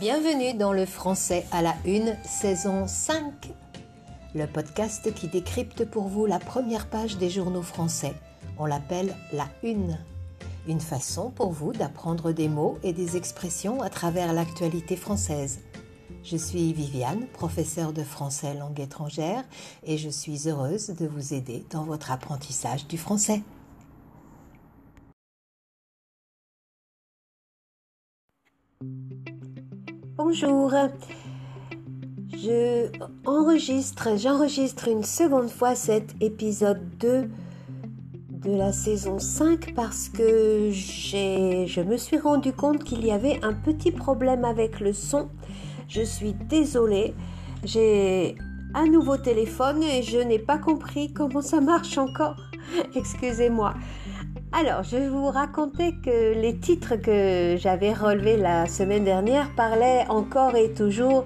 Bienvenue dans le français à la une, saison 5. Le podcast qui décrypte pour vous la première page des journaux français. On l'appelle la une. Une façon pour vous d'apprendre des mots et des expressions à travers l'actualité française. Je suis Viviane, professeure de français langue étrangère, et je suis heureuse de vous aider dans votre apprentissage du français. Bonjour. Je enregistre, j'enregistre une seconde fois cet épisode 2 de la saison 5 parce que je me suis rendu compte qu'il y avait un petit problème avec le son. Je suis désolée. J'ai un nouveau téléphone et je n'ai pas compris comment ça marche encore. Excusez-moi. Alors, je vous raconter que les titres que j'avais relevés la semaine dernière parlaient encore et toujours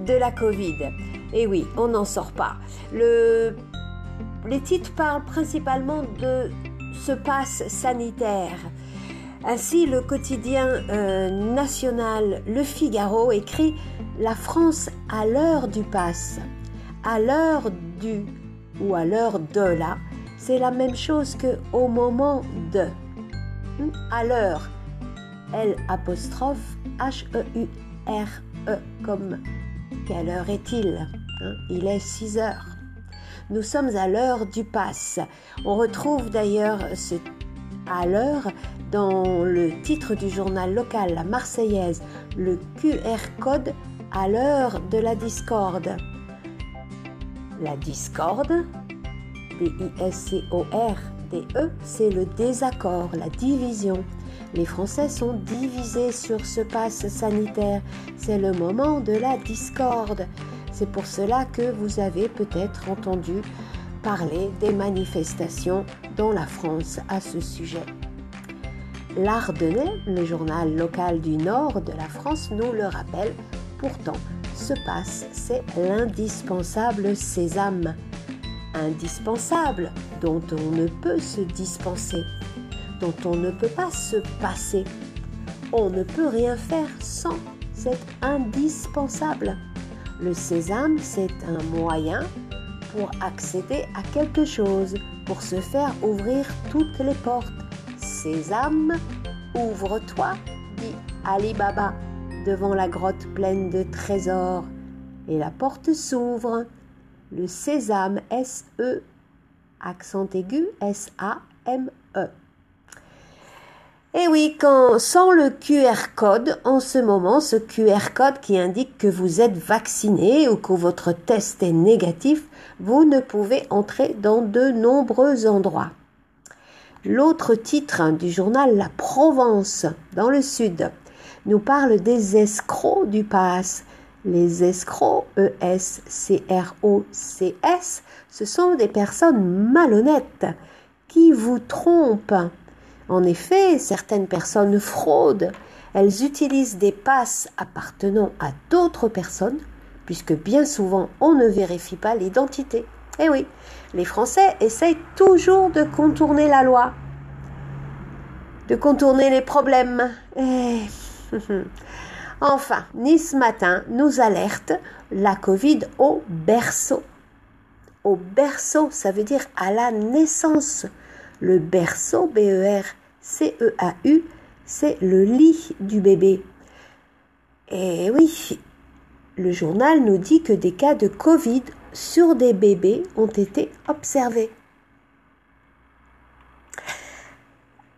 de la Covid. Et oui, on n'en sort pas. Le... Les titres parlent principalement de ce passe sanitaire. Ainsi, le quotidien euh, national Le Figaro écrit La France à l'heure du passe, à l'heure du ou à l'heure de la c'est la même chose que au moment de. Hmm? À l'heure. L apostrophe H E U R E comme quelle heure est-il? Hein? Il est 6 heures. Nous sommes à l'heure du pass. On retrouve d'ailleurs ce à l'heure dans le titre du journal local La Marseillaise, le QR code à l'heure de la discorde. La discorde, D-I-S-C-O-R-D-E, c'est le désaccord, la division. Les Français sont divisés sur ce passe sanitaire. C'est le moment de la discorde. C'est pour cela que vous avez peut-être entendu parler des manifestations dans la France à ce sujet. L'Ardennais, le journal local du nord de la France, nous le rappelle. Pourtant, ce passe, c'est l'indispensable sésame indispensable, dont on ne peut se dispenser, dont on ne peut pas se passer. On ne peut rien faire sans, c'est indispensable. Le sésame, c'est un moyen pour accéder à quelque chose, pour se faire ouvrir toutes les portes. Sésame, ouvre-toi, dit Ali Baba devant la grotte pleine de trésors. Et la porte s'ouvre le sésame, S-E, accent aigu, S-A-M-E. Et eh oui, quand, sans le QR code, en ce moment, ce QR code qui indique que vous êtes vacciné ou que votre test est négatif, vous ne pouvez entrer dans de nombreux endroits. L'autre titre du journal La Provence, dans le sud, nous parle des escrocs du pass les escrocs, E-S-C-R-O-C-S, ce sont des personnes malhonnêtes qui vous trompent. En effet, certaines personnes fraudent. Elles utilisent des passes appartenant à d'autres personnes, puisque bien souvent on ne vérifie pas l'identité. Eh oui, les Français essayent toujours de contourner la loi, de contourner les problèmes. Eh. Enfin, Nice Matin nous alerte la Covid au berceau. Au berceau, ça veut dire à la naissance. Le berceau, B-E-R-C-E-A-U, c'est le lit du bébé. Et oui, le journal nous dit que des cas de Covid sur des bébés ont été observés.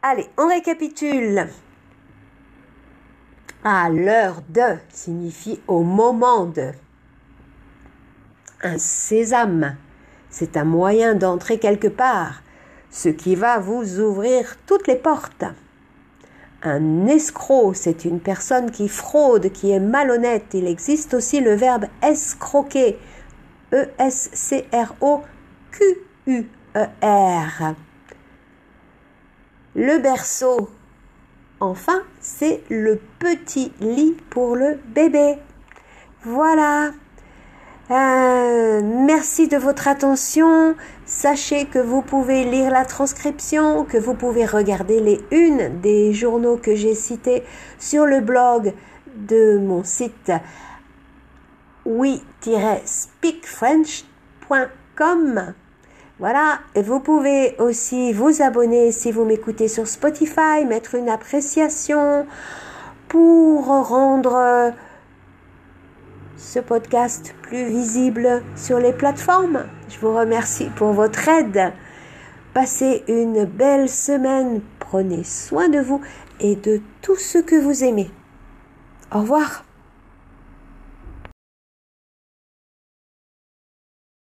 Allez, on récapitule à l'heure de signifie au moment de. Un sésame, c'est un moyen d'entrer quelque part, ce qui va vous ouvrir toutes les portes. Un escroc, c'est une personne qui fraude, qui est malhonnête. Il existe aussi le verbe escroquer. E-S-C-R-O-Q-U-E-R. Le berceau, Enfin, c'est le petit lit pour le bébé. Voilà. Euh, merci de votre attention. Sachez que vous pouvez lire la transcription, que vous pouvez regarder les unes des journaux que j'ai cités sur le blog de mon site oui-speakfrench.com. Voilà, et vous pouvez aussi vous abonner si vous m'écoutez sur Spotify, mettre une appréciation pour rendre ce podcast plus visible sur les plateformes. Je vous remercie pour votre aide. Passez une belle semaine, prenez soin de vous et de tout ce que vous aimez. Au revoir.